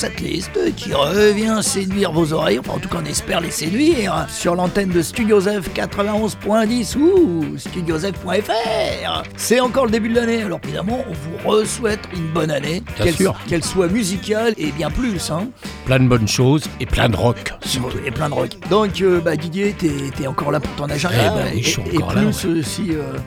Rock Setlist qui revient séduire vos oreilles, enfin en tout cas on espère les séduire, sur l'antenne de Studio F 91.10 ou studiosf.fr. C'est encore le début de l'année, alors évidemment on vous re-souhaite une bonne année, qu'elle soit musicale et bien plus. Hein. Plein de bonnes choses et plein de rock. surtout. Et plein de rock. Donc euh, bah, Didier, t'es t'es encore là pour ton agenda. Eh ben, et, là, plus euh, si... euh,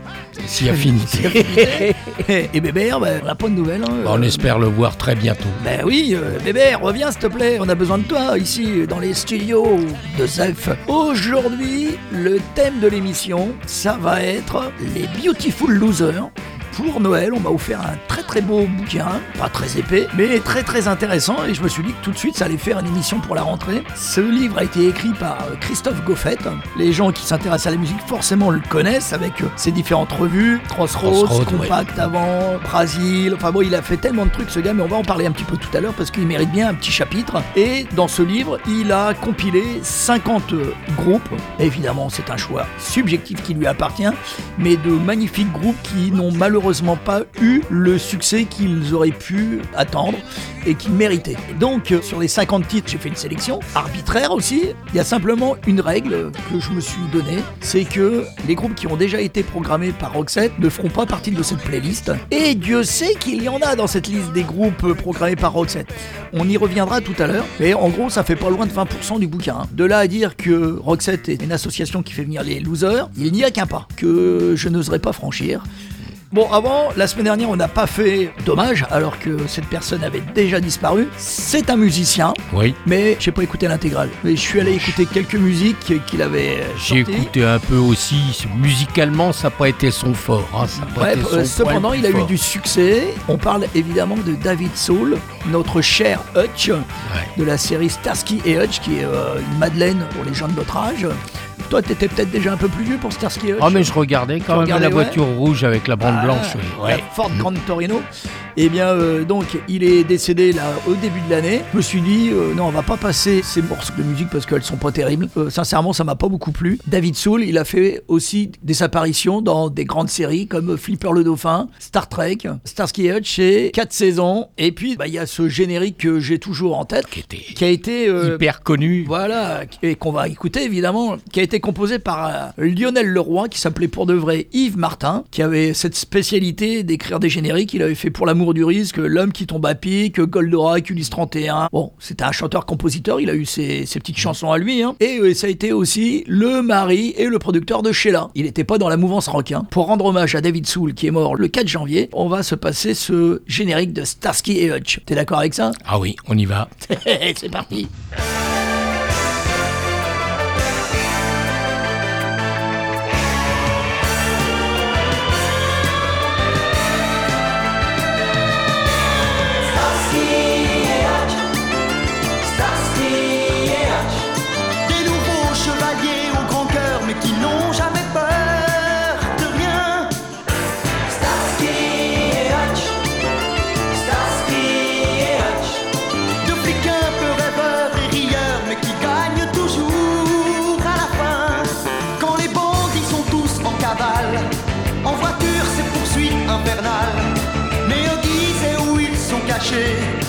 Si affinité. et Bébert, bah, on n'a pas de nouvelles. hein. on Euh, espère le voir très bientôt. Ben oui, euh, bébé, reviens s'il te plaît, on a besoin de toi ici dans les studios de Zef. Aujourd'hui, le thème de l'émission, ça va être les Beautiful Losers. Pour Noël, on m'a offert un très très beau bouquin, pas très épais, mais très très intéressant, et je me suis dit que tout de suite ça allait faire une émission pour la rentrée. Ce livre a été écrit par euh, Christophe Goffet. Les gens qui s'intéressent à la musique forcément le connaissent avec euh, ses différentes revues, Crossroads, Crossroads, ouais. Compact avant, Brasil, enfin bon, il a fait tellement de trucs ce gars, mais on va en parler un petit peu tout à l'heure parce qu'il mérite bien un petit chapitre. Et dans ce livre, il a compilé 50 groupes. Évidemment, c'est un choix subjectif qui lui appartient, mais de magnifiques groupes qui n'ont malheureusement pas eu le succès qu'ils auraient pu attendre et qu'ils méritaient. Donc, euh, sur les 50 titres, j'ai fait une sélection arbitraire aussi. Il y a simplement une règle que je me suis donnée, c'est que les groupes qui ont déjà été programmés par Roxette ne feront pas partie de cette playlist. Et Dieu sait qu'il y en a dans cette liste des groupes programmés par Roxette. On y reviendra tout à l'heure, mais en gros, ça fait pas loin de 20% du bouquin. hein. De là à dire que Roxette est une association qui fait venir les losers, il n'y a qu'un pas que je n'oserais pas franchir. Bon, avant, la semaine dernière, on n'a pas fait dommage, alors que cette personne avait déjà disparu. C'est un musicien, Oui. mais j'ai pas écouté l'intégrale. Mais je suis allé écouter quelques musiques qu'il avait euh, J'ai sorties. écouté un peu aussi. Musicalement, ça n'a pas été son fort. hein, ça a pas Ouais, été son euh, cependant, point il a eu fort. du succès. On parle évidemment de David Soul, notre cher Hutch, de la série Starsky et Hutch, qui est euh, une madeleine pour les gens de notre âge. Toi, t'étais peut-être déjà un peu plus vieux pour Starsky Hutch. Ah, mais je regardais quand même la ouais. voiture rouge avec la bande Ah, blanche. oui. la. Ford Grand Torino. Eh bien, euh, donc, il est décédé là au début de l'année. Je me suis dit, euh, non, on va pas passer ces morceaux de musique parce qu'elles sont pas terribles. Euh, sincèrement, ça m'a pas beaucoup plu. David Soul, il a fait aussi des apparitions dans des grandes séries comme Flipper le Dauphin, Star Trek, Starsky Hutch, et 4 saisons. Et puis, bah, il y a ce générique que j'ai toujours en tête, Qui était qui a été hyper connu. voilà, et qu'on va écouter évidemment, qui a été composé par euh, Lionel Leroy, qui s'appelait pour de vrai Yves Martin, qui avait cette spécialité d'écrire des génériques. Il avait fait Pour l'amour du risque, L'homme qui tombe à pic, Goldorak, Ulysse 31. Bon, c'était un chanteur-compositeur, il a eu ses, ses petites chansons à lui. hein. Et euh, ça a été aussi le mari et le producteur de Sheila. Il n'était pas dans la mouvance rock. hein. Pour rendre hommage à David Soul, qui est mort le 4 janvier, on va se passer ce générique de Starsky et Hutch. T'es d'accord avec ça? Ah oui, on y va. C'est parti sont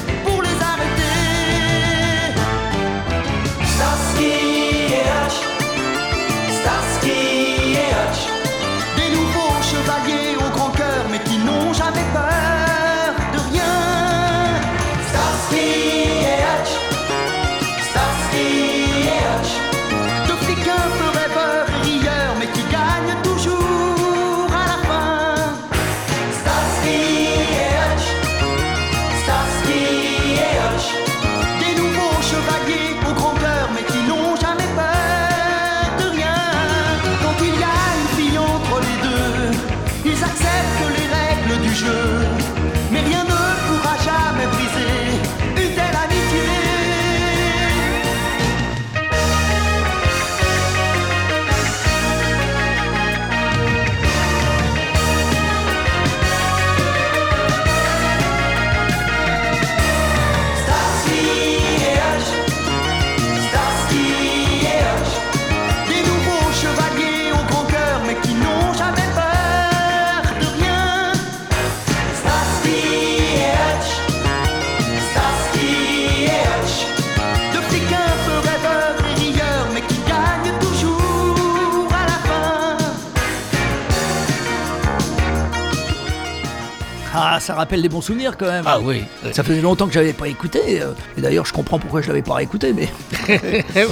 Ah, ça rappelle des bons souvenirs quand même. Ah oui. Ça faisait longtemps que j'avais pas écouté. euh, Et d'ailleurs, je comprends pourquoi je l'avais pas écouté. Mais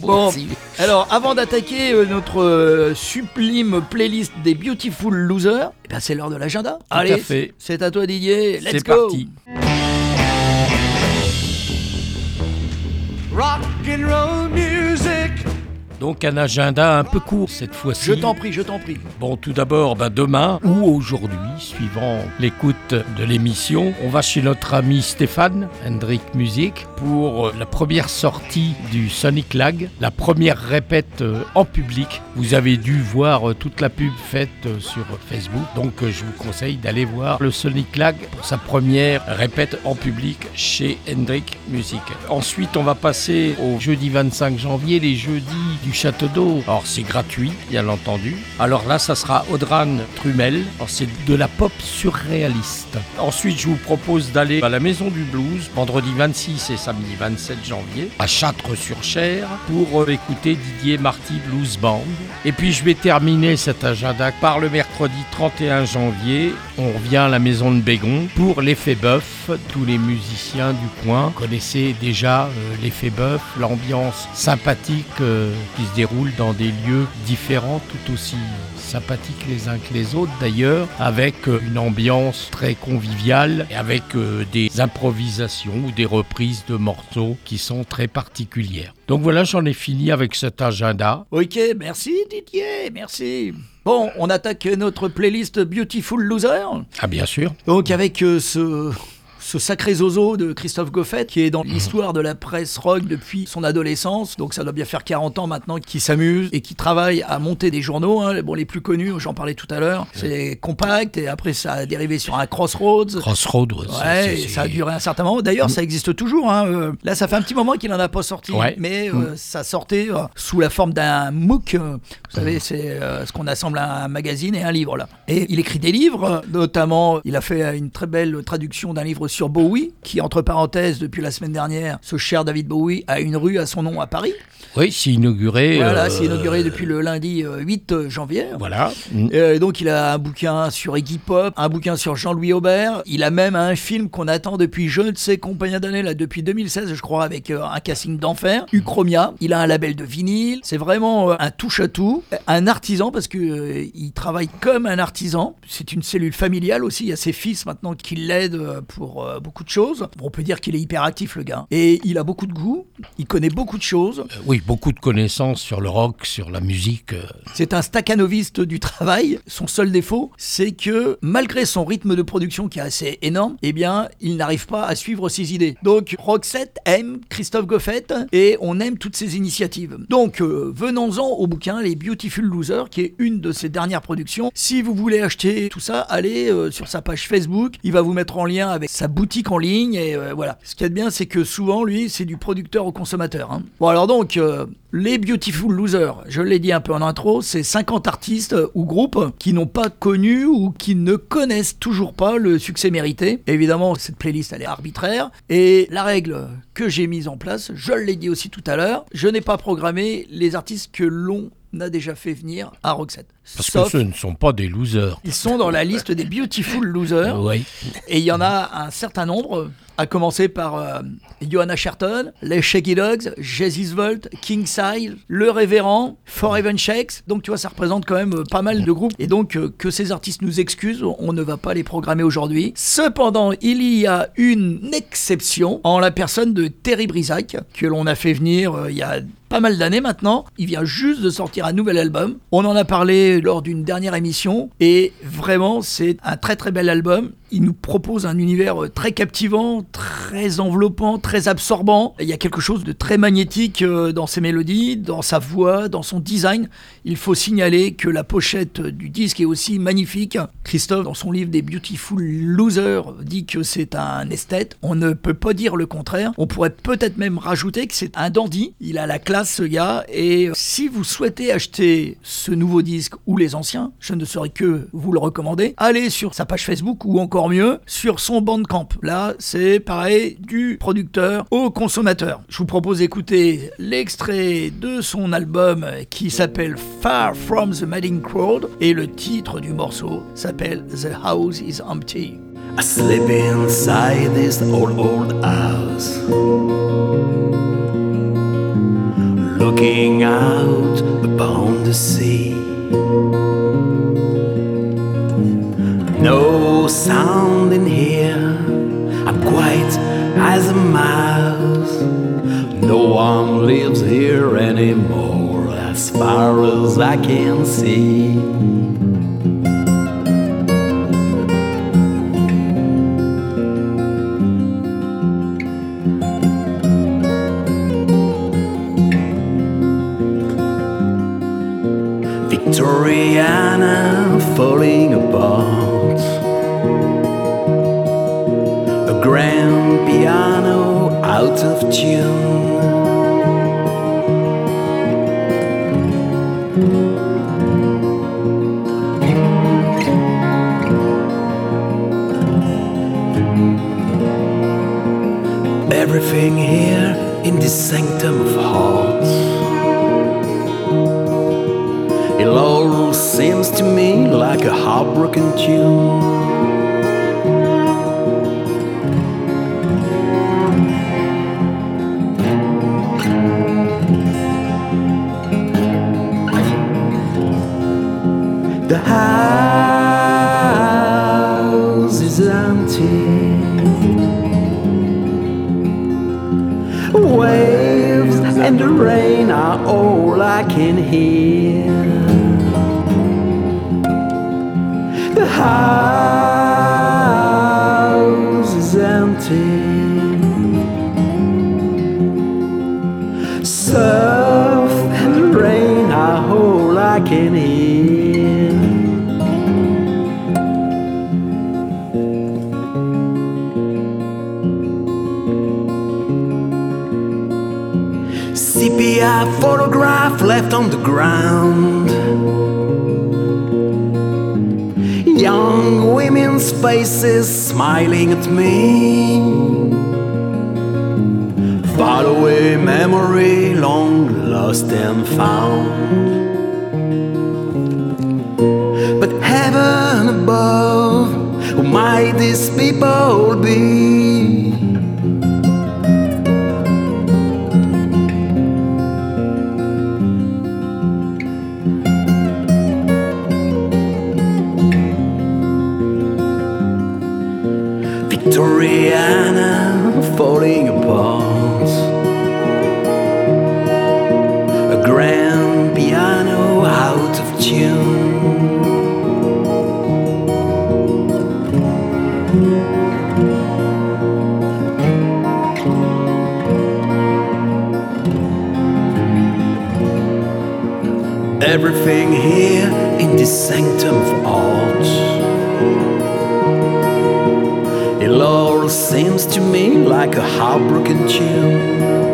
bon, alors avant d'attaquer euh, notre euh, sublime playlist des Beautiful Losers, eh ben, c'est l'heure de l'agenda. Allez, fait. c'est à toi Didier. Let's C'est go. parti. Rock and roll music. Donc un agenda un peu court cette fois-ci. Je t'en prie, je t'en prie. Bon, tout d'abord, ben, demain ou aujourd'hui, suivant l'écoute de l'émission, on va chez notre ami Stéphane, Hendrik Music, pour euh, la première sortie du Sonic Lag, la première répète euh, en public. Vous avez dû voir euh, toute la pub faite sur Facebook, donc je vous conseille d'aller voir le Sonic Lag pour sa première répète en public chez Hendrik Music. Ensuite, on va passer au jeudi 25 janvier, les jeudis du Château d'Eau. Alors, c'est gratuit, bien entendu. Alors là, ça sera Audran Trumel. C'est de la pop surréaliste. Ensuite, je vous propose d'aller à la Maison du Blues, vendredi 26 et samedi 27 janvier, à Châtres-sur-Cher, pour euh, écouter Didier Marty Blues Band. Et puis, je vais terminer cet agenda par le mercredi 31 janvier. On revient à la Maison de Bégon pour l'effet bœuf. Tous les musiciens du coin connaissaient déjà euh, l'effet bœuf, l'ambiance sympathique euh, qui se déroule dans des lieux différents, tout aussi sympathiques les uns que les autres d'ailleurs, avec euh, une ambiance très conviviale et avec euh, des improvisations ou des reprises de morceaux qui sont très particulières. Donc voilà, j'en ai fini avec cet agenda. Ok, merci Didier, merci. Bon, on attaque notre playlist Beautiful Loser. Ah bien sûr. Donc avec euh, ce, ce sacré zozo de Christophe Goffet qui est dans l'histoire de la presse rock depuis son adolescence. Donc ça doit bien faire 40 ans maintenant qu'il s'amuse et qui travaille à monter des journaux. hein. Bon, les plus connus, j'en parlais tout à l'heure, c'est Compact et après ça a dérivé sur un Crossroads. Crossroad, ouais, Ouais, et ça a duré un certain moment. D'ailleurs, ça existe toujours. hein, euh, Là, ça fait un petit moment qu'il n'en a pas sorti. Ouais. Mais euh, ça sortait euh, sous la forme d'un MOOC. Vous savez, c'est ce qu'on assemble à un magazine et un livre. là. Et il écrit des livres. Notamment, il a fait une très belle traduction d'un livre sur Bowie, qui, entre parenthèses, depuis la semaine dernière, ce cher David Bowie a une rue à son nom à Paris. Oui, c'est inauguré. Voilà, euh, c'est inauguré depuis le lundi euh, 8 janvier. Voilà. Mm. Euh, donc il a un bouquin sur Iggy Pop, un bouquin sur Jean-Louis Aubert. Il a même un film qu'on attend depuis je ne sais combien d'années, là depuis 2016 je crois, avec euh, un casting d'enfer, Uchromia. Il a un label de vinyle. C'est vraiment euh, un touche-à-tout, un artisan parce que euh, il travaille comme un artisan. C'est une cellule familiale aussi. Il y a ses fils maintenant qui l'aident euh, pour euh, beaucoup de choses. On peut dire qu'il est hyper actif le gars. Et il a beaucoup de goût. Il connaît beaucoup de choses. Euh, Oui, beaucoup de connaissances sur le rock, sur la musique. euh, C'est un staccanoviste du travail. Son seul défaut, c'est que malgré son rythme de production qui est assez énorme, eh bien, il n'arrive pas à suivre ses idées. Donc, Roxette aime Christophe Goffet et on aime toutes ses initiatives. Donc, venons-en au bouquin Les Beautiful Losers, qui est une de ses dernières productions. Si vous voulez acheter tout ça, allez sur sa page Facebook. Il va vous mettre en lien avec sa boutique en ligne et euh, voilà. Ce qu'il y a de bien, c'est que souvent, lui, c'est du producteur au consommateur. hein. Bon, alors donc, euh, les Beautiful Losers, je l'ai dit un peu en intro, c'est 50 artistes euh, ou groupes qui n'ont pas connu ou qui ne connaissent toujours pas le succès mérité. Évidemment, cette playlist, elle est arbitraire. Et la règle que j'ai mise en place, je l'ai dit aussi tout à l'heure, je n'ai pas programmé les artistes que l'on a déjà fait venir à Roxette. Parce Sauf, que ce ne sont pas des losers. ils sont dans la liste des Beautiful Losers. Oui. Et il y en a un certain nombre, à commencer par euh, Johanna Sherton, les Shaky Dogs, Jesus Volt, King Size, Le Révérend, Forever Shakes. Donc tu vois, ça représente quand même euh, pas mal de groupes. Et donc euh, que ces artistes nous excusent, on ne va pas les programmer aujourd'hui. Cependant, il y a une exception en la personne de Terry Brisac, que l'on a fait venir il y a pas mal d'années maintenant. Il vient juste de sortir un nouvel album. On en a parlé lors d'une dernière émission et vraiment c'est un très très bel album. Il nous propose un univers euh, très captivant, très enveloppant, très absorbant. Il y a quelque chose de très magnétique euh, dans ses mélodies, dans sa voix, dans son design. Il faut signaler que la pochette du disque est aussi magnifique. Christophe, dans son livre des Beautiful Losers, dit que c'est un esthète. On ne peut pas dire le contraire. On pourrait peut-être même rajouter que c'est un dandy. Il a la classe, ce gars. Et si vous souhaitez acheter ce nouveau disque ou les anciens, je ne saurais que vous le recommander. Allez sur sa page Facebook ou encore mieux sur son Bandcamp. Là, c'est pareil du producteur au consommateur. Je vous propose d'écouter l'extrait de son album qui s'appelle Far From the Madding Crowd et le titre du morceau s'appelle The House is Empty. Inside this old, old house. Looking out sea. No sound in here. I'm quiet as a mouse. No one lives here anymore, as far as I can see. Victoriana falling apart. Grand piano out of tune. Everything here in this sanctum of hearts. It all seems to me like a heartbroken tune. House is empty. Surf and rain are all I can hear. Sepia photograph left on the ground. Faces smiling at me. Far away memory, long lost and found. But heaven above, who might these people be? Falling apart. A grand piano out of tune. Everything here in this sanctum of art. Seems to me like a heartbroken tune.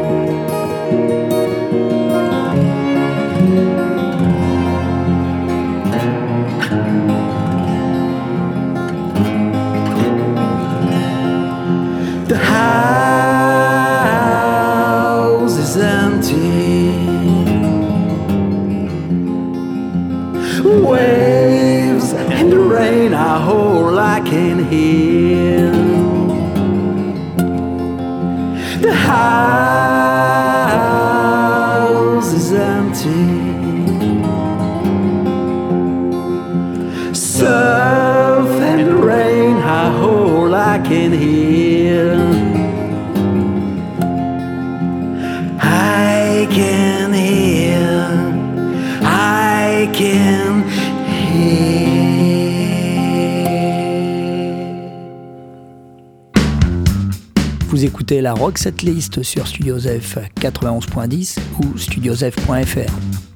Vous écoutez la Rock Setlist sur Studiosf 91.10 ou studiosf.fr.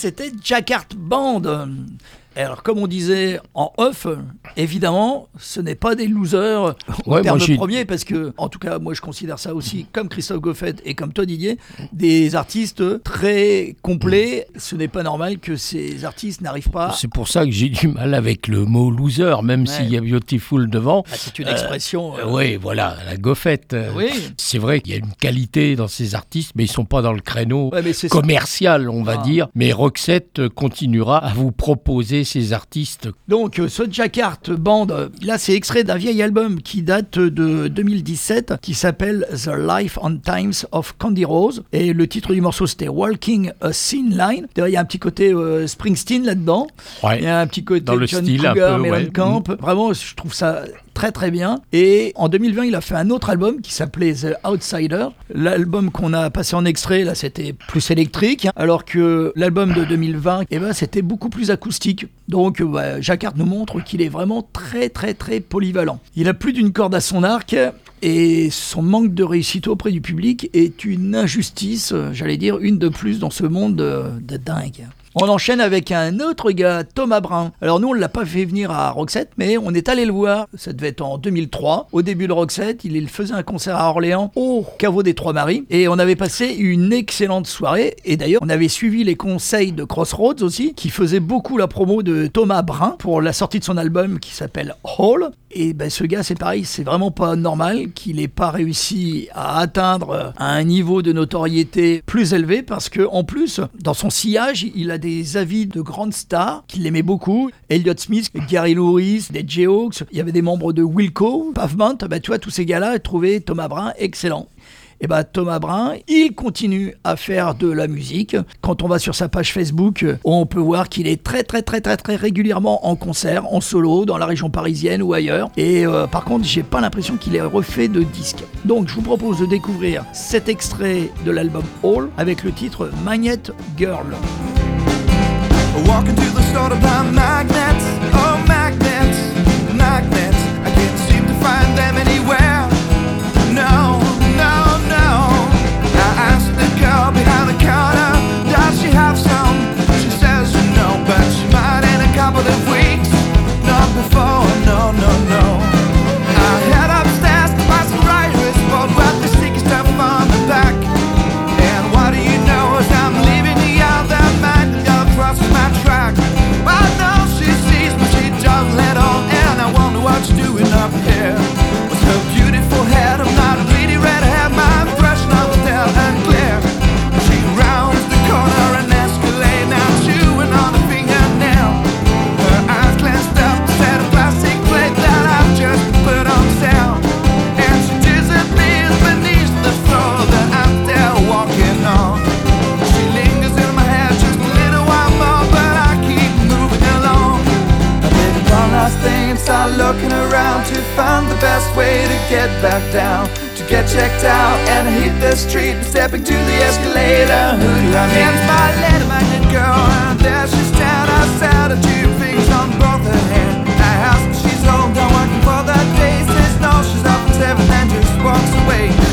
c'était Jackart Band. Alors comme on disait en off, évidemment, ce n'est pas des losers au Ouais, terme moi, premier parce que, en tout cas, moi je considère ça aussi, comme Christophe Goffet et comme Todd Didier, des artistes très complets. Ce n'est pas normal que ces artistes n'arrivent pas. C'est pour ça que j'ai du mal avec le mot loser, même Ouais. s'il y a Beautiful devant. Ah, c'est une expression. euh, oui, voilà, la goffette. euh, Oui. C'est vrai qu'il y a une qualité dans ces artistes, mais ils sont pas dans le créneau Ouais, ça. commercial, on va Ah. dire. Mais Roxette euh, continuera à vous proposer ces artistes. Donc, euh, ce Jackart Band, euh, là, c'est extrait d'un vieil album qui date de 2017, qui s'appelle The Life and Times of Candy Rose. Et le titre du morceau, c'était Walking a Thin Line. Il y a un petit côté euh, Springsteen là-dedans. Ouais. Il y a un petit côté Dans le John style, un peu, ouais. Mm. Vraiment, je trouve ça très très bien. Et en 2020, il a fait un autre album qui s'appelait The Outsider. L'album qu'on a passé en extrait, là, c'était plus électrique, hein, alors que l'album de 2020, eh ben, c'était beaucoup plus acoustique. Donc, euh, bah, Jacquard nous montre qu'il est vraiment très très très polyvalent. Il a plus d'une corde à son arc. Et son manque de réussite auprès du public est une injustice, euh, j'allais dire, une de plus dans ce monde de, de dingue. On enchaîne avec un autre gars, Thomas Brun. Alors nous, on l'a pas fait venir à Roxette, mais on est allé le voir. Ça devait être en 2003. Au début de Roxette, il faisait un concert à Orléans au caveau des Trois-Maries. Et on avait passé une excellente soirée. Et d'ailleurs, on avait suivi les conseils de Crossroads aussi, qui faisait beaucoup la promo de Thomas Brun pour la sortie de son album qui s'appelle Hall. Et ben ce gars, c'est pareil, c'est vraiment pas normal qu'il n'ait pas réussi à atteindre un niveau de notoriété plus élevé parce que en plus, dans son sillage, il a des avis de grandes stars qui l'aimaient beaucoup. Elliott Smith, Gary Lewis, des J-Hawks, il y avait des membres de Wilco, Pavement, ben, tu vois, tous ces gars-là trouvaient Thomas Brun excellent. Et bah Thomas Brun, il continue à faire de la musique. Quand on va sur sa page Facebook, on peut voir qu'il est très très très très très régulièrement en concert, en solo, dans la région parisienne ou ailleurs. Et euh, par contre, j'ai pas l'impression qu'il ait refait de disque. Donc je vous propose de découvrir cet extrait de l'album All avec le titre Magnet Girl. Walking to the store to buy magnets, oh magnets, magnets. I can't seem to find them anywhere. Get back down To get checked out and I hit the street. Stepping to the escalator. Who do I meet? It's my little magnet girl And there she stands outside. Her two fingers on both her hands. I ask she's home, done working for the day Says no, she's up at seven and just walks away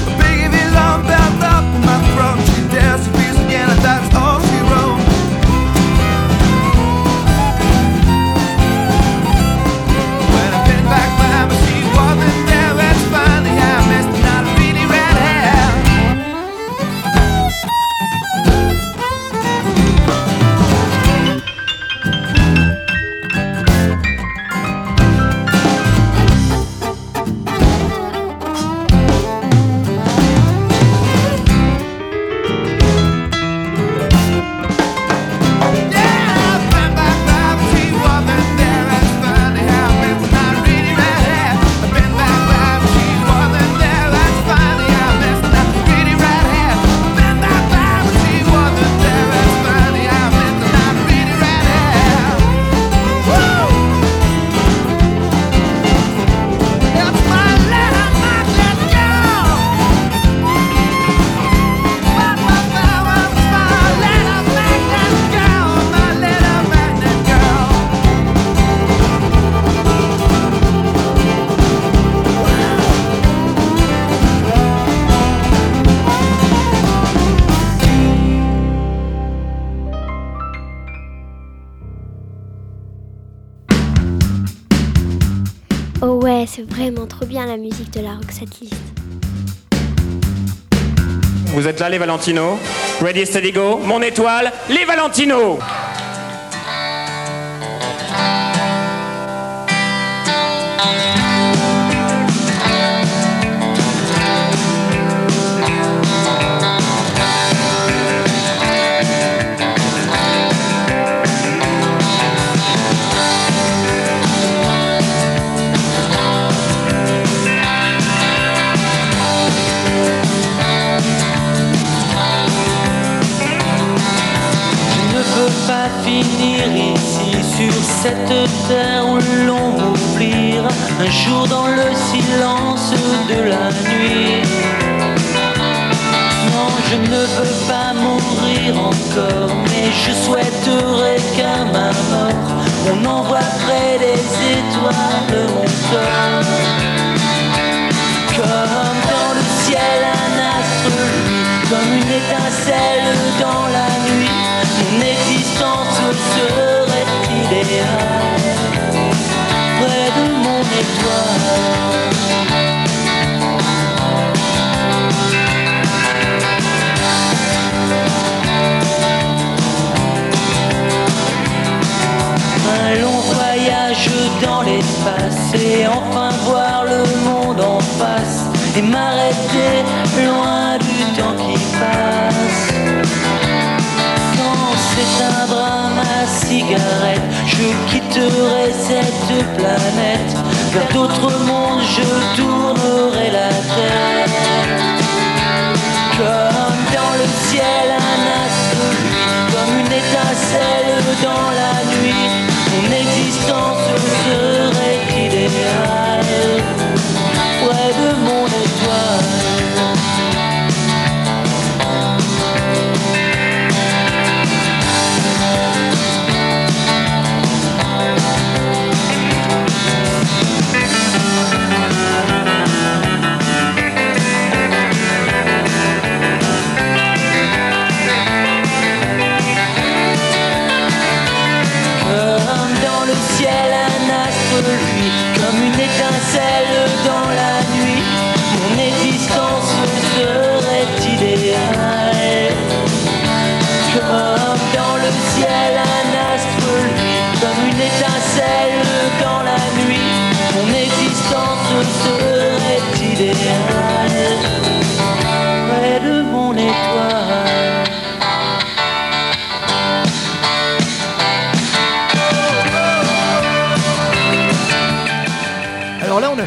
c'est vraiment trop bien la musique de la Roxette List. Vous êtes là les Valentino Ready, steady, go. Mon étoile, les Valentino je souhaiterais qu'à ma mort, on envoie près des étoiles mon corps. Comme dans le ciel un astre luit, comme une étincelle dans la nuit, mon existence serait idéale, et enfin voir le monde en face et m'arrêter loin du temps qui passe. Quand s'éteindra ma cigarette, je quitterai cette planète. Vers d'autres mondes, je tournerai la tête.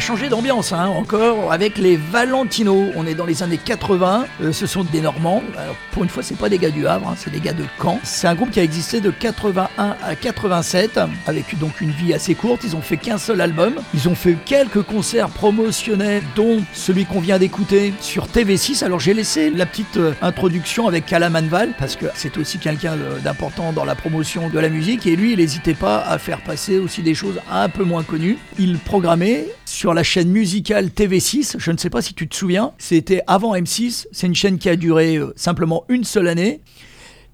Changé d'ambiance, hein, encore, avec les Valentino. On est dans les années 80. euh, ce sont des Normands. Pour une fois, c'est pas des gars du Havre, hein, c'est des gars de Caen. C'est un groupe qui a existé de 81 à 87, avec donc une vie assez courte. Ils ont fait qu'un seul album. Ils ont fait quelques concerts promotionnels, dont celui qu'on vient d'écouter sur TV6. Alors, j'ai laissé la petite euh, introduction avec Calamanval, parce que c'est aussi quelqu'un d'important dans la promotion de la musique. Et lui, il n'hésitait pas à faire passer aussi des choses un peu moins connues. Il programmait sur la chaîne musicale TV6. Je ne sais pas si tu te souviens. C'était avant M6. C'est une chaîne qui a duré euh, simplement une seule année.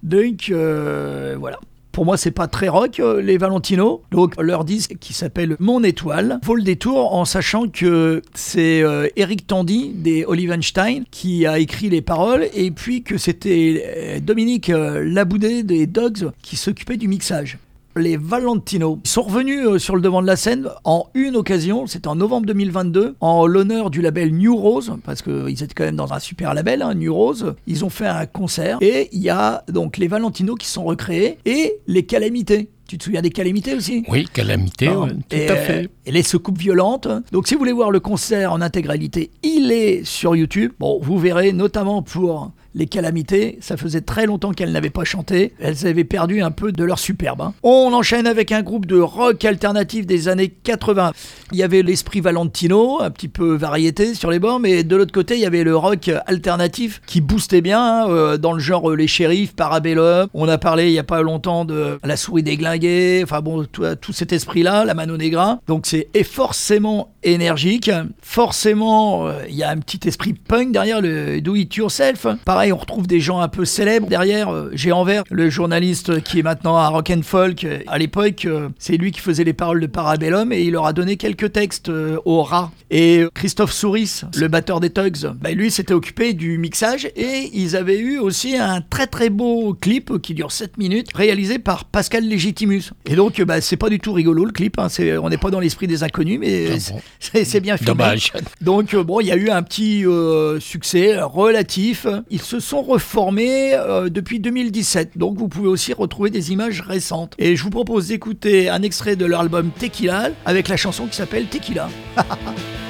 Donc, euh, voilà. Pour moi, c'est pas très rock, euh, les Valentino. Donc, leur disque qui s'appelle Mon Étoile vaut le détour en sachant que c'est Eric Tandy des Olivenstein qui a écrit les paroles et puis que c'était Dominique Laboudé des Dogs qui s'occupait du mixage les Valentino. Ils sont revenus euh, sur le devant de la scène en une occasion, c'était en novembre 2022, en l'honneur du label New Rose, parce qu'ils étaient quand même dans un super label, hein, New Rose. Ils ont fait un concert et il y a donc les Valentino qui sont recréés et les Calamités. Tu te souviens des Calamités aussi? Oui, calamité, non. ouais, tout et, à fait. et les secoupes violentes. Donc si vous voulez voir le concert en intégralité, il est sur YouTube. Bon, vous verrez notamment pour les calamités, ça faisait très longtemps qu'elles n'avaient pas chanté. Elles avaient perdu un peu de leur superbe. hein. On enchaîne avec un groupe de rock alternatif des années 80. Il y avait l'esprit Valentino, un petit peu variété sur les bords, mais de l'autre côté, il y avait le rock alternatif qui boostait bien hein, euh, dans le genre euh, les shérifs, Parabellum. On a parlé il y a pas longtemps de la souris déglinguée, enfin bon, tout, tout cet esprit-là, la Mano Negra. Donc c'est est forcément énergique, forcément euh, il y a un petit esprit punk derrière le do it yourself. Pareil, on retrouve des gens un peu célèbres derrière. Euh, J'ai Envers, le journaliste qui est maintenant à Rock and Folk. Euh, À l'époque, c'est lui qui faisait les paroles de Parabellum et il leur a donné quelques textes au rat. Et Christophe Souris, le batteur des Tugs, bah, lui s'était occupé du mixage et ils avaient eu aussi un très très beau clip qui dure 7 minutes réalisé par Pascal Legitimus. Et donc bah, c'est pas du tout rigolo le clip, hein, on n'est pas dans l'esprit des inconnus mais c'est- bien filmé. Dommage. Donc euh, bon, il y a eu un petit euh, succès relatif. Ils se sont reformés euh, depuis 2017. Donc vous pouvez aussi retrouver des images récentes. Et je vous propose d'écouter un extrait de leur album Tequila avec la chanson qui s'appelle. Tequila,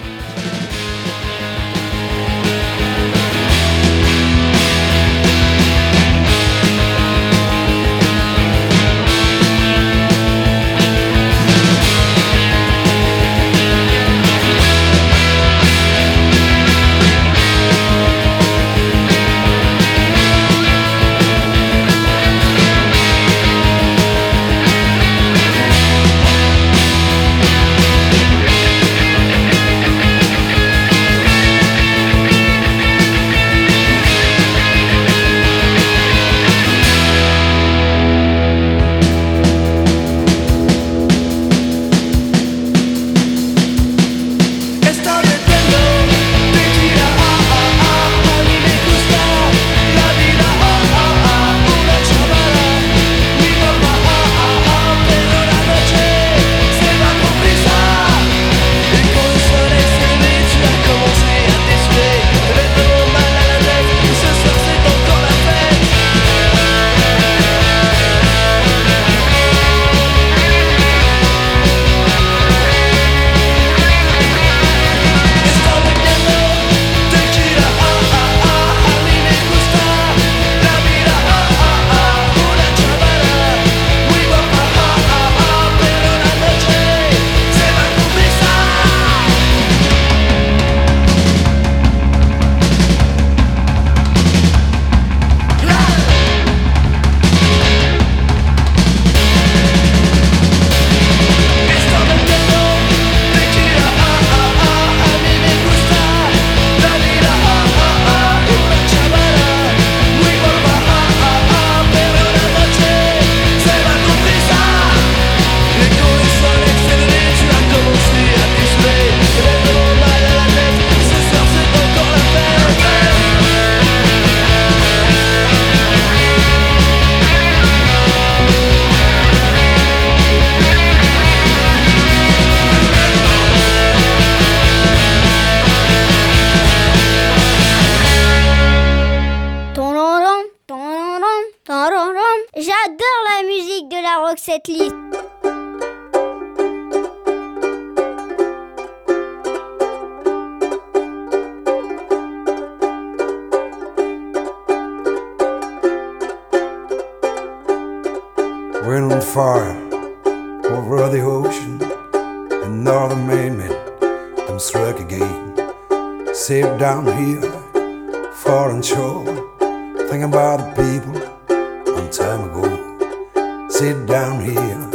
Sit down here,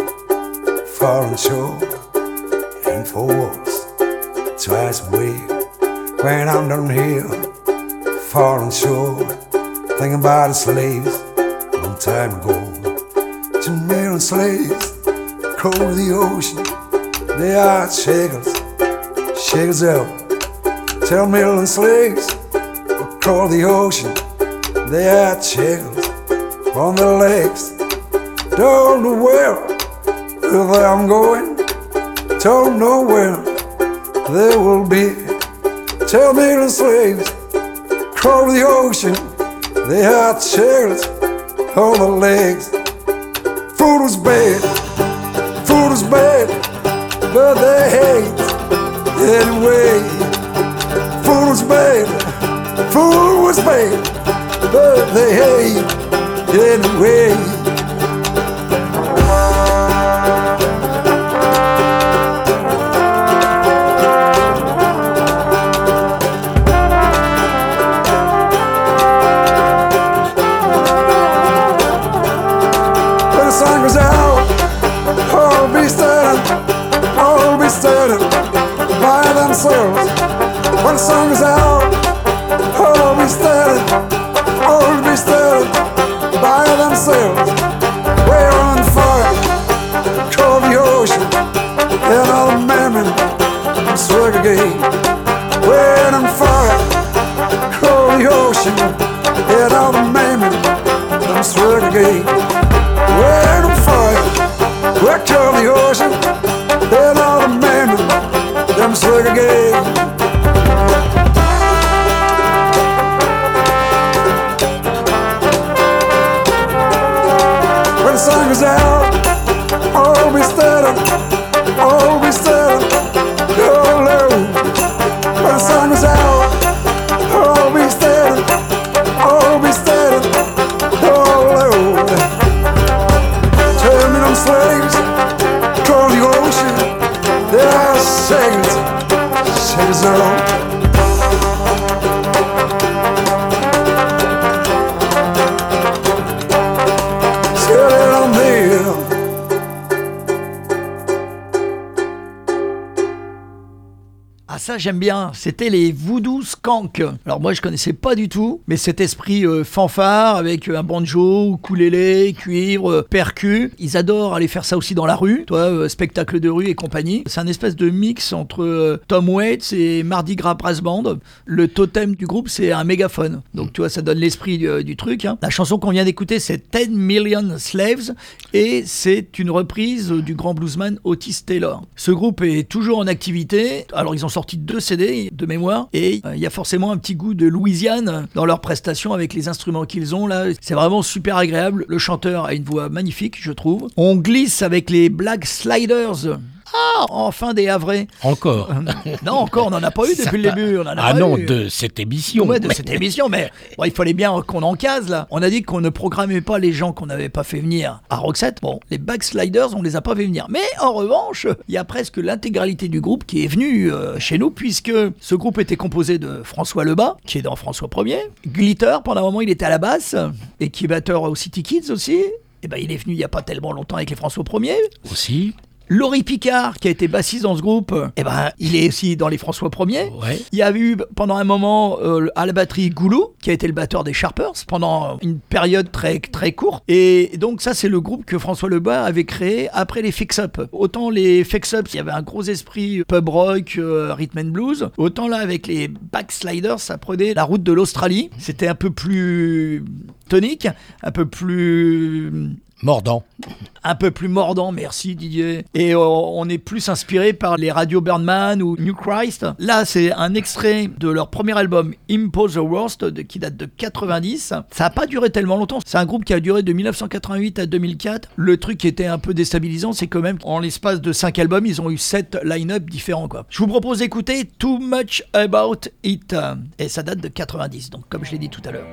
foreign shore, and for walks twice a week. When I'm down here, foreign shore, thinking about the slaves long time ago. Million slaves across the ocean. They are shakers, shakers out. Ten million slaves across the ocean. They are shakers on their legs. Don't know where, where I'm going. Don't know where they will be. Ten million slaves across the ocean. They are shakers on their legs. Food was bad, food was bad, but they hate anyway. Food was bad, food was bad, but they hate anyway. J'aime bien, c'était les Voodoo Skank. Alors moi je connaissais pas du tout, mais cet esprit euh, fanfare avec euh, un banjo, ukulélé, cuivre, euh, percu, ils adorent aller faire ça aussi dans la rue, toi, euh, spectacle de rue et compagnie. C'est un espèce de mix entre Tom Waits et Mardi Gras Brass Band. Le totem du groupe c'est un mégaphone, donc tu vois ça donne l'esprit du, du truc. hein. La chanson qu'on vient d'écouter c'est 10 Million Slaves et c'est une reprise du grand bluesman Otis Taylor. Ce groupe est toujours en activité, alors ils ont sorti deux CD de mémoire et euh, il y a forcément un petit goût de Louisiane dans leurs prestations avec les instruments qu'ils ont là. C'est vraiment super agréable. Le chanteur a une voix magnifique, je trouve. On glisse avec les Black Sliders. Ah, enfin des Havrais. Encore. Non, encore, on n'en a pas eu depuis le début. On en a Ah pas non, eu. de cette émission. Ouais, de cette émission, mais bon, il fallait bien qu'on en case là. On a dit qu'on ne programmait pas les gens qu'on n'avait pas fait venir à Roxette. Bon, les Backsliders, on les a pas fait venir. Mais en revanche, il y a presque l'intégralité du groupe qui est venu euh, chez nous, puisque ce groupe était composé de François Lebas, qui est dans François 1er, Glitter, pendant un moment il était à la basse, et qui est batteur au City Kids aussi. Et ben, il est venu il y a pas tellement longtemps avec les François 1er. Aussi. Laurie Picard, qui a été bassiste dans ce groupe, eh ben, il est aussi dans les François 1er. Ouais. Il y a eu pendant un moment euh, à la batterie Goulou, qui a été le batteur des Sharpers pendant une période très, très courte. Et donc ça, c'est le groupe que François Lebas avait créé après les Fix Up. Autant les Fix Up, il y avait un gros esprit pub rock, euh, rhythm and blues. Autant là, avec les Backsliders, ça prenait la route de l'Australie. C'était un peu plus tonique, un peu plus Mordant. un peu plus mordant, merci Didier. Et euh, on est plus inspiré par les radios Birdman ou New Christ. Là, c'est un extrait de leur premier album Impose the Worst qui date de 90. Ça n'a pas duré tellement longtemps. C'est un groupe qui a duré de 1988 à 2004. Le truc qui était un peu déstabilisant, c'est quand même en l'espace de 5 albums, ils ont eu 7 line-up différents. Je vous propose d'écouter Too Much About It. Et ça date de 90, donc comme je l'ai dit tout à l'heure.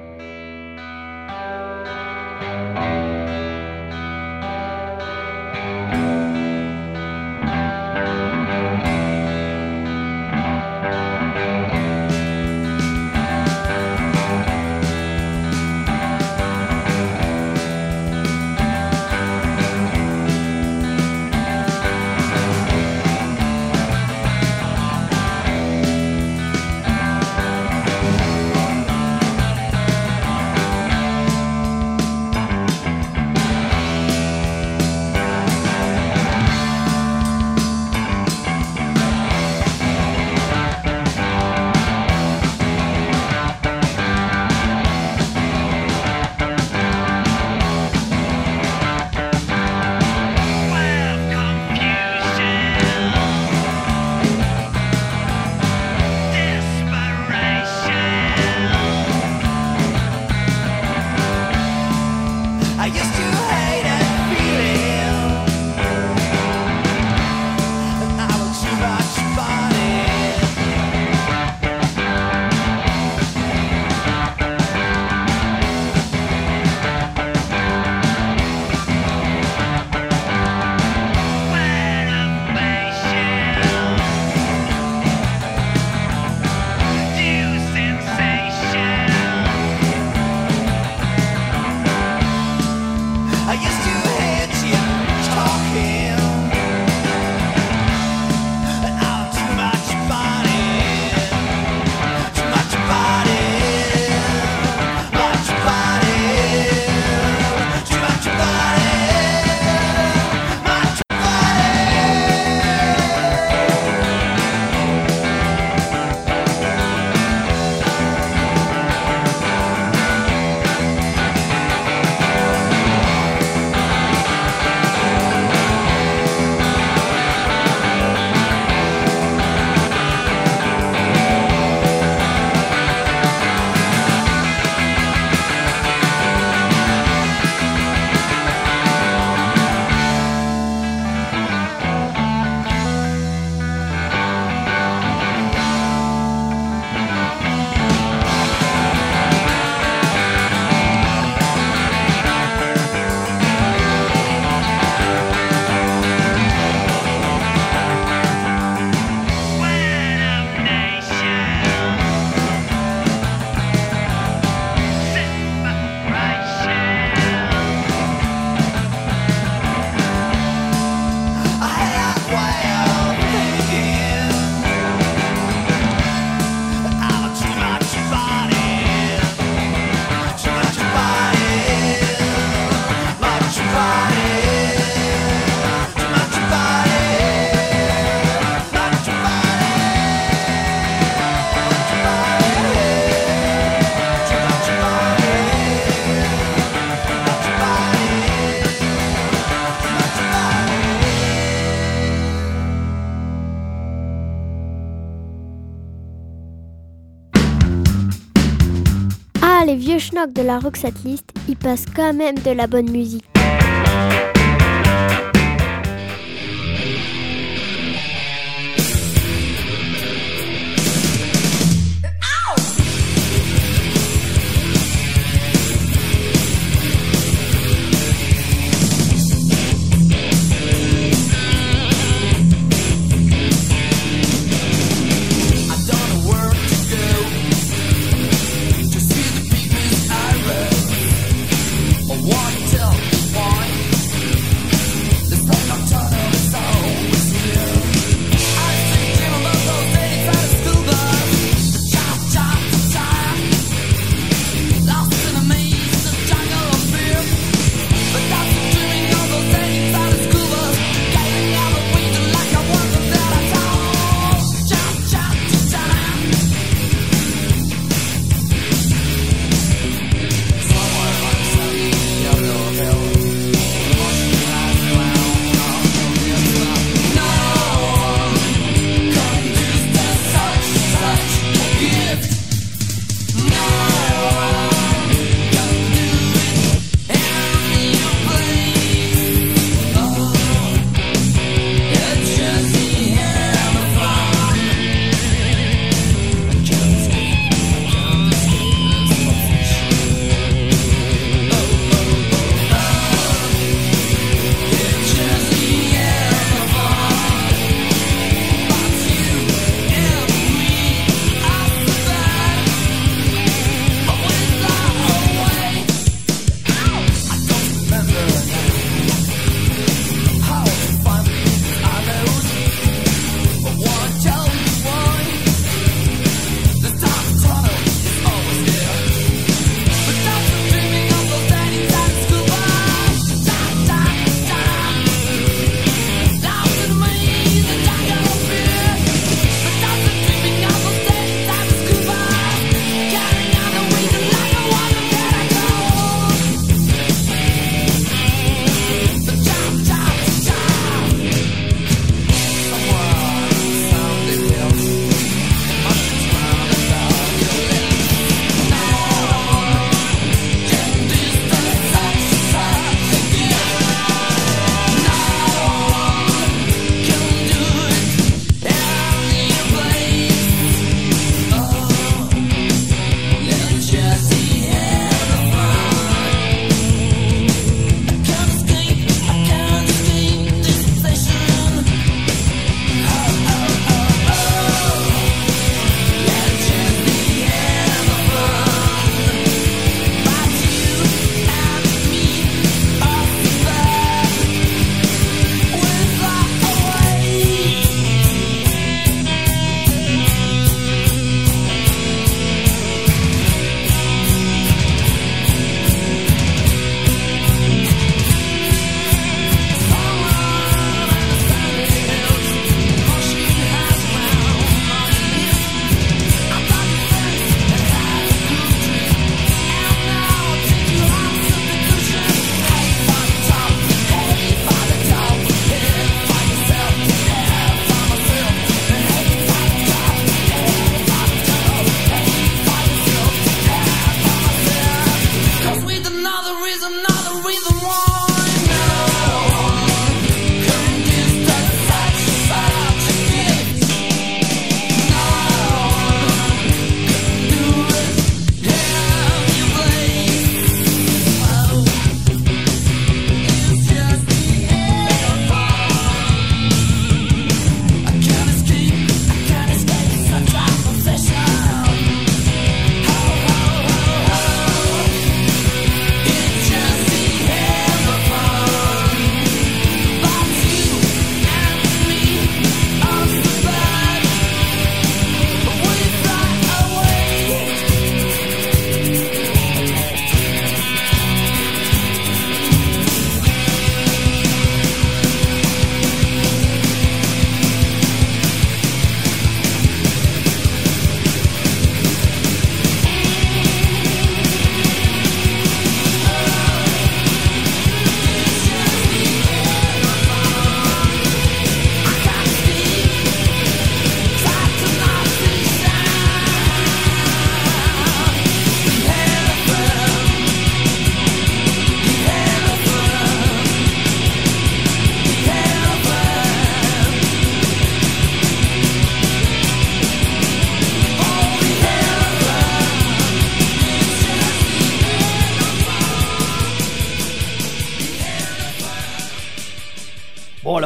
La Roxette List, ils passent quand même de la bonne musique.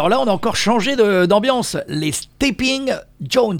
Alors là, on a encore changé d'ambiance. Les Stepping Jones.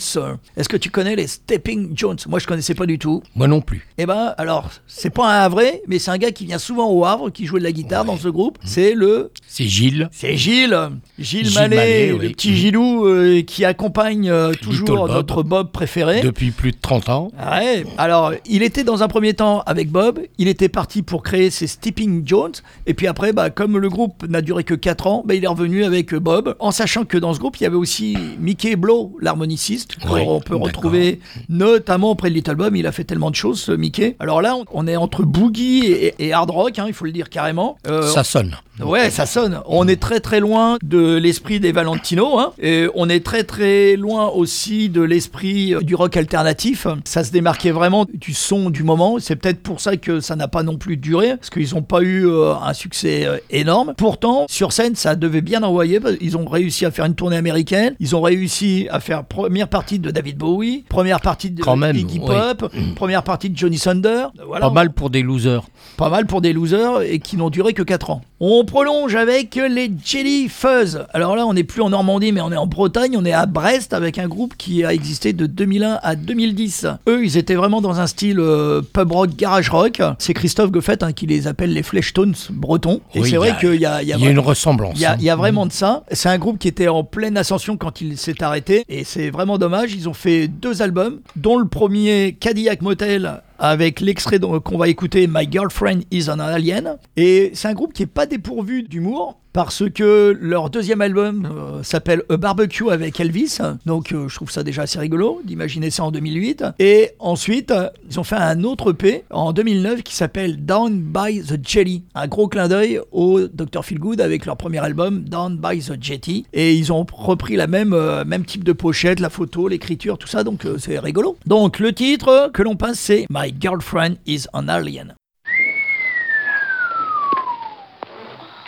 Est-ce que tu connais les Stepping Jones? Moi, je connaissais pas du tout. Moi non plus. Eh ben, alors, c'est pas un vrai, mais c'est un gars qui vient souvent au Havre, qui jouait de la guitare dans ce groupe. C'est le. C'est Gilles. C'est Gilles. Gilles, Gilles Mallet, Mallet, le petit Mhm. Gilou euh, qui accompagne euh, toujours Bob. notre Bob préféré. Depuis plus de 30 ans. Ouais. Alors, il était dans un premier temps avec Bob, il était parti pour créer ses Stepping Jones, et puis après, bah, comme le groupe n'a duré que 4 ans, bah, il est revenu avec euh, En sachant que dans ce groupe, il y avait aussi Mickey Blow, l'harmoniciste, Oui, qu'on peut retrouver notamment auprès de Little Bob, il a fait tellement de choses, ce Mickey. Alors là, on- est entre boogie et, et hard rock, hein, il faut le dire carrément. Euh, Ça sonne. Ouais, ça sonne. On est très très loin de l'esprit des Valentino, hein. Et on est très très loin aussi de l'esprit du rock alternatif. Ça se démarquait vraiment du son du moment. C'est peut-être pour ça que ça n'a pas non plus duré, parce qu'ils n'ont pas eu euh, un succès euh, énorme. Pourtant, sur scène, ça devait bien envoyer. Qu'ils ont réussi à faire une tournée américaine. Ils ont réussi à faire première partie de David Bowie, première partie de Quand même, Iggy oui. Pop, première partie de Johnny Thunder. Voilà. Pas mal pour des losers. Pas mal pour des losers et qui n'ont duré que 4 ans. On prolonge avec les Jelly Fuzz. Alors là, on n'est plus en Normandie, mais on est en Bretagne. On est à Brest avec un groupe qui a existé de 2001 à 2010. Eux, ils étaient vraiment dans un style euh, pub rock, garage rock. C'est Christophe Goffet hein, qui les appelle les Fleshtones bretons. Et Oui, c'est y vrai a- qu'il y a, y a y a une ressemblance. il y, a, hein. il y a vraiment de ça. C'est un groupe qui était en pleine ascension quand il s'est arrêté. Et c'est vraiment dommage. Ils ont fait deux albums, dont le premier Cadillac Motel avec l'extrait qu'on va écouter My Girlfriend is an Alien. Et c'est un groupe qui est pas dépourvu d'humour. Parce que leur deuxième album euh, s'appelle A Barbecue avec Elvis. Donc euh, je trouve ça déjà assez rigolo d'imaginer ça en 2008. Et ensuite, ils ont fait un autre EP en 2009 qui s'appelle Down by the Jelly. Un gros clin d'œil au Dr. Feelgood avec leur premier album Down by the Jetty. Et ils ont repris la même, euh, même type de pochette, la photo, l'écriture, tout ça. Donc c'est rigolo. Donc le titre que l'on passe c'est My Girlfriend is an Alien.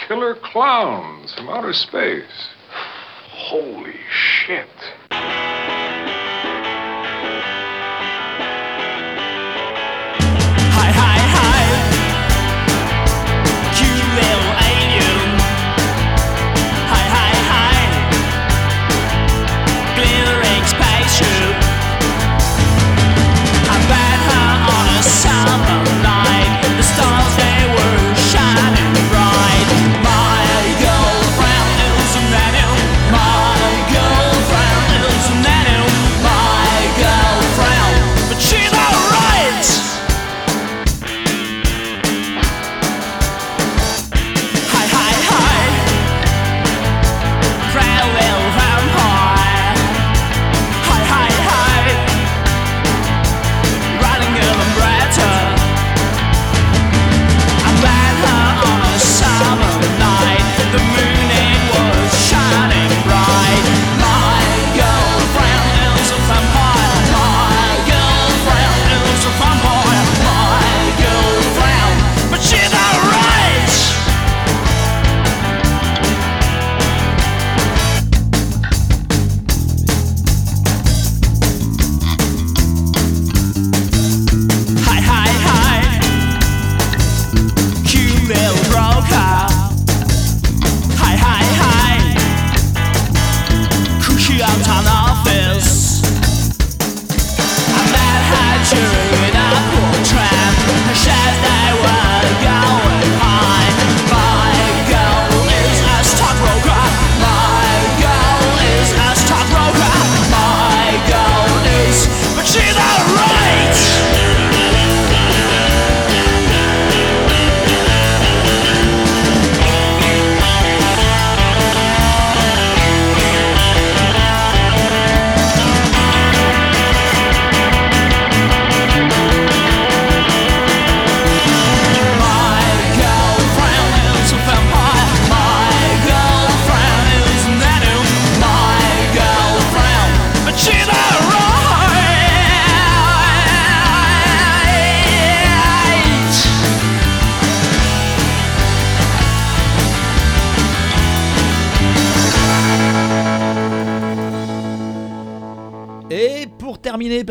Killer clowns from outer space. Holy shit.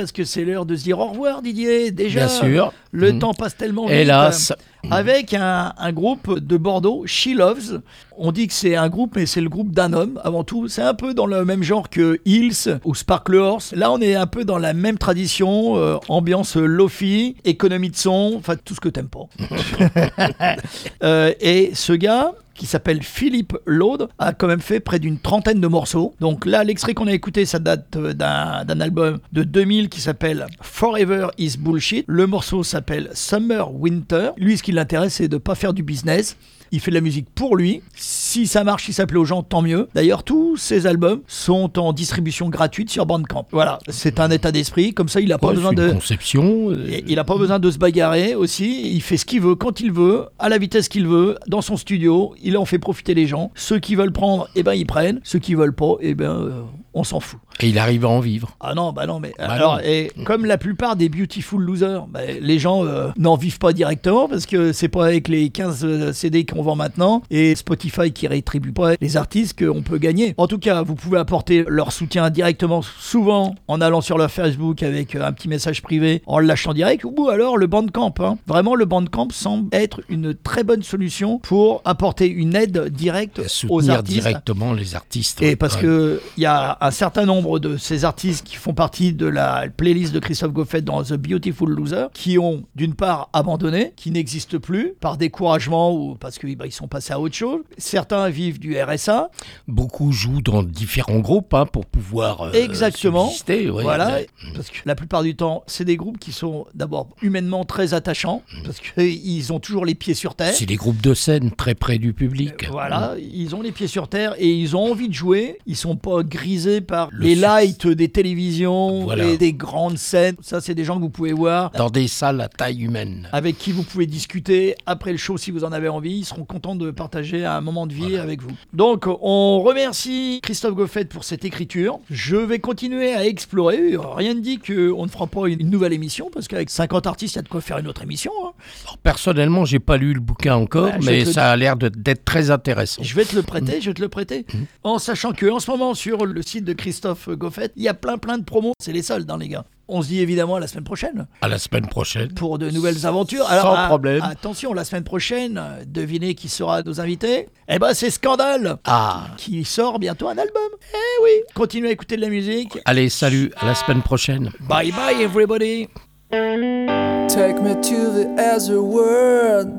Parce que c'est l'heure de se dire au revoir, Didier, déjà. Bien sûr. Le Mhm. temps passe tellement vite. Hélas. avec un, un groupe de Bordeaux, She Loves. On dit que c'est un groupe, mais c'est le groupe d'un homme avant tout. C'est un peu dans le même genre que Hills ou Sparkle Horse. Là, on est un peu dans la même tradition, euh, ambiance lofi, économie de son, enfin tout ce que t'aimes pas. Euh, et ce gars, qui s'appelle Philippe Laude, a quand même fait près d'une trentaine de morceaux. Donc là, l'extrait qu'on a écouté, ça date euh, d'un album de 2000 qui s'appelle Forever is Bullshit. Le morceau s'appelle Summer Winter. Lui, ce qui l'intéresse, c'est de pas faire du business. Il fait de la musique pour lui. Si ça marche, si ça plaît aux gens, tant mieux. D'ailleurs, tous ses albums sont en distribution gratuite sur Bandcamp. Voilà, c'est un état d'esprit. Comme ça, il n'a pas Ouais, besoin une de. conception. euh, Il n'a pas besoin de se bagarrer aussi. Il fait ce qu'il veut, quand il veut, à la vitesse qu'il veut, dans son studio. Il en fait profiter les gens. Ceux qui veulent prendre, eh ben ils prennent. Ceux qui veulent pas, eh ben euh, on s'en fout. Et il arrive à en vivre. Ah non, bah non, mais Bah alors, non. et comme la plupart des beautiful losers, bah, les gens euh, n'en vivent pas directement parce que c'est pas avec les 15 euh, CD qu'on vend maintenant et Spotify qui rétribue pas les artistes qu'on peut gagner. En tout cas, vous pouvez apporter leur soutien directement, souvent en allant sur leur Facebook avec euh, un petit message privé, en le lâchant direct, ou alors le Bandcamp. hein. Vraiment, le Bandcamp semble être une très bonne solution pour apporter une aide directe aux Soutenir artistes. directement les artistes. Et parce Ouais. que il y a un certain nombre de ces artistes qui font partie de la playlist de Christophe Goffet dans The Beautiful Loser, qui ont d'une part abandonné, qui n'existent plus par découragement ou parce qu'ils bah, ils sont passés à autre chose. Certains vivent du RSA. Beaucoup jouent dans différents groupes hein, pour pouvoir euh, Exactement. subsister, ouais. voilà, Ouais. parce que la plupart du temps, c'est des groupes qui sont d'abord humainement très attachants, parce qu'ils ont toujours les pieds sur terre. C'est des groupes de scène très près du public. Voilà, ils ont les pieds sur terre et ils ont envie de jouer. Ils sont pas grisés par Le les succès. lights des télévisions Voilà. et des grandes scènes. Ça, c'est des gens que vous pouvez voir. Dans des salles à taille humaine. Avec qui vous pouvez discuter après le show si vous en avez envie. Ils seront contents de partager un moment de vie avec vous. Donc, on remercie Christophe Goffet pour cette écriture. Je vais continuer à explorer. Rien ne dit qu'on ne fera pas une nouvelle émission parce qu'avec 50 artistes, il y a de quoi faire une autre émission. hein. Alors, personnellement, j'ai pas lu le bouquin encore, Bah, mais ça a l'air d'être très intéressant. Je vais te le prêter, je vais te le prêter. En sachant que en ce moment sur le site de Christophe Goffet, il y a plein plein de promos. C'est les soldes, hein, les gars. On se dit évidemment à la semaine prochaine À la semaine prochaine. pour de nouvelles aventures. Sans ah, problème. Attention, la semaine prochaine, devinez qui sera nos invités Eh ben, c'est Scandale Ah, qui sort bientôt un album. Eh oui. Continuez à écouter de la musique. allez, salut, à la semaine prochaine. Bye bye everybody. Take me to the other world.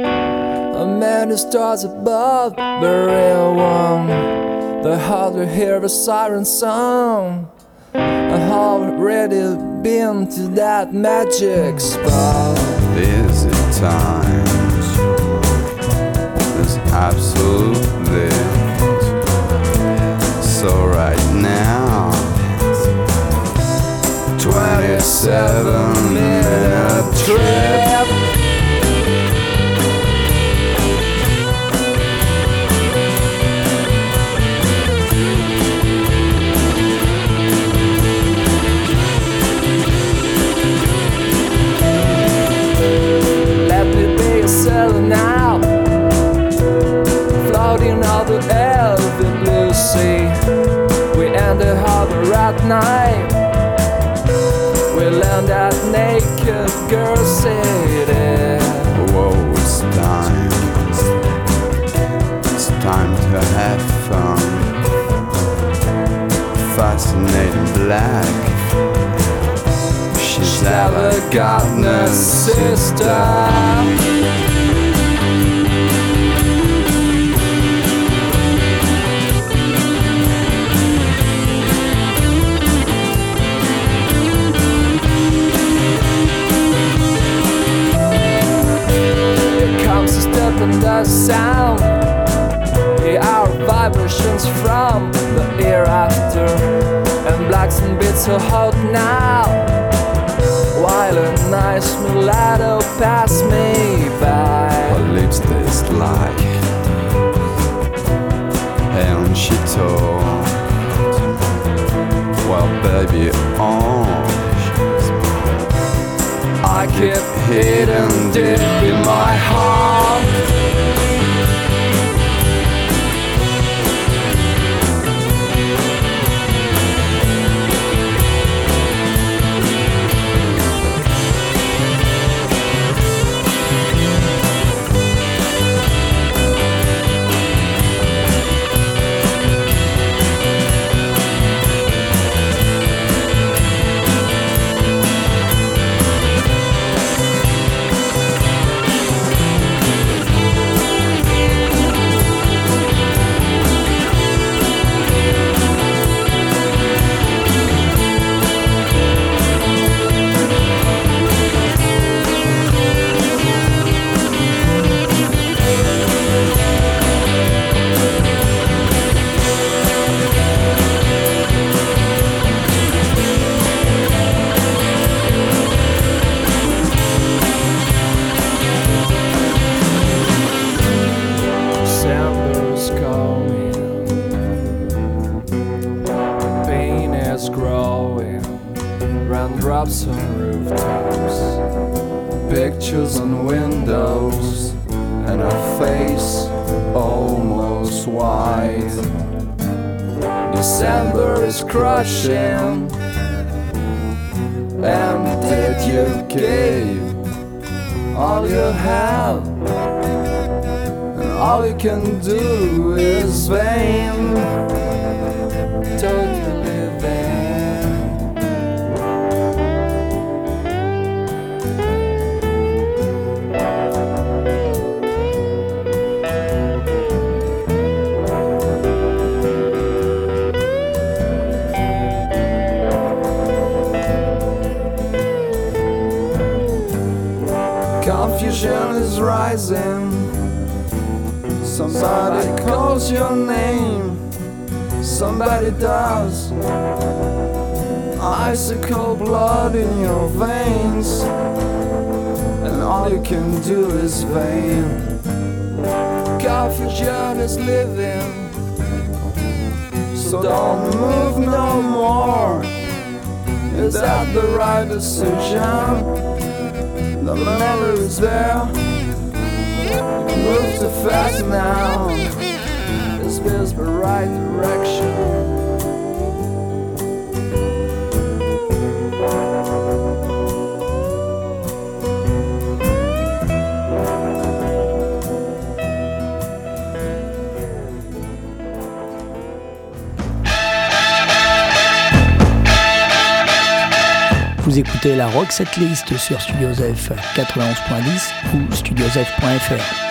A man who stars above the real one. The heart will hear a siren song. I have already been to that magic spot. busy times. There's absolutely so right now. 27 minute trip. Night. We land at naked girl city. Whoa, it's time. It's time to have fun. Fascinating black. She's Stella Gardner's sister. didn't in my heart. Pictures on windows, and a face almost white. December is crushing, and did you give all you have? And all you can do is vain. Is rising. Somebody calls your name. Somebody does. Icicle blood in your veins. And all you can do is vain. Confusion is living. So don't move no more. Is that the right decision? The memory is there. Vous écoutez la Rock Setlist sur Studios F 91.10 ou studiosf.fr.